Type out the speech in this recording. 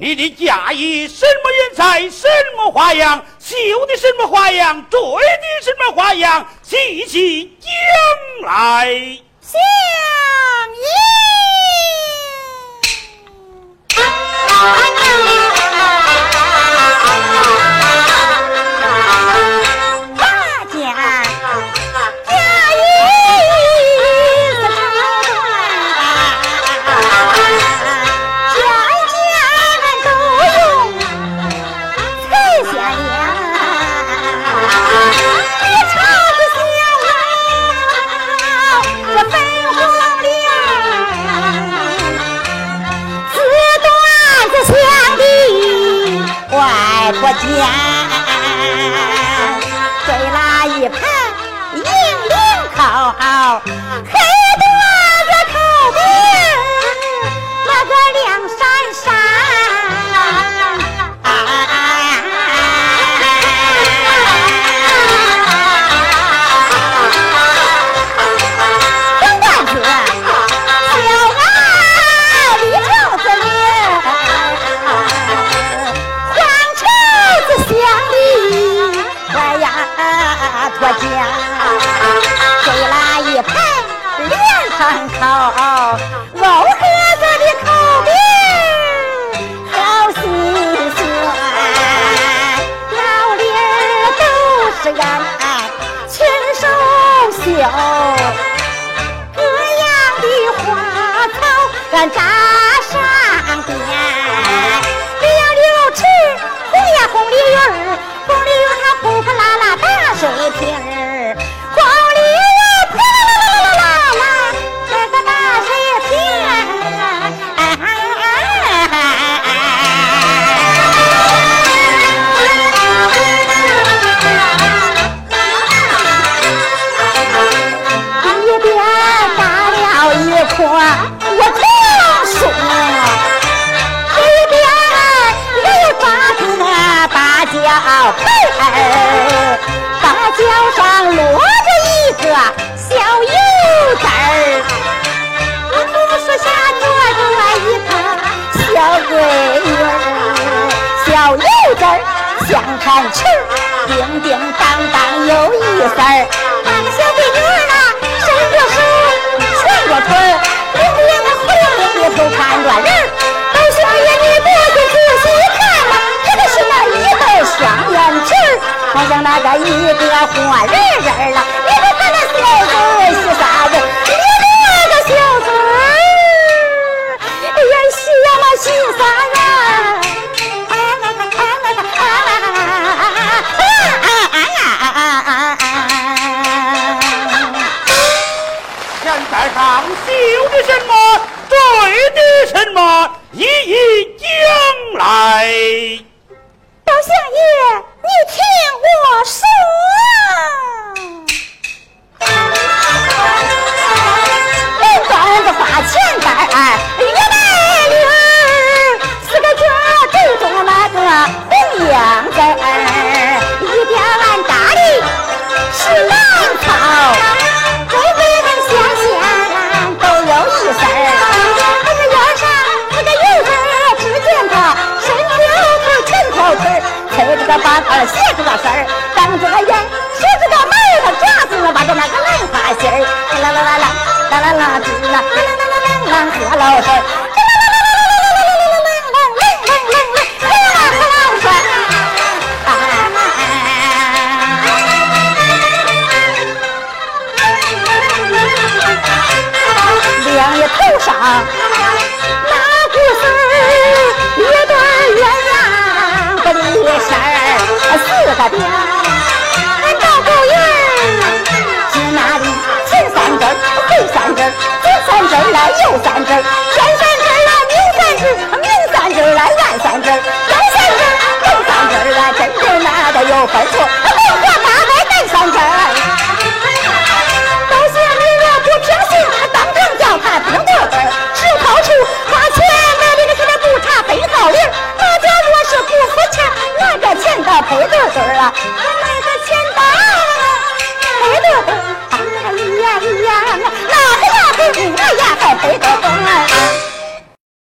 你的嫁衣什么颜色，什么花样，绣的什么花样，缀的什么花样，细细将来。相迎。我见追了一盘银铃扣，黑三口老盒子的口饼，好似酸，老脸儿都是眼，亲手绣，各样的花草俺扎。了一筐我糖水，一边又抓住那芭蕉盆儿，芭蕉上落着一个小油子儿，树下坐着一个小闺女儿，小油子儿像盘翅，叮叮当当有一丝儿，那个小闺女儿啊，伸着是，一个活人人儿了，你说他那小嘴儿是啥子？你那个小嘴儿，哎呀，洗呀嘛洗啥呀？上绣的什么，缀的什么，一一讲来。小相爷，你听我说，那股丝儿，一对鸳鸯不离身，四个边俺赵狗眼儿，指哪里？前三针，后三针，左三针来右三针，我妹的钱包偷得都呀呀那个样子呀还百倍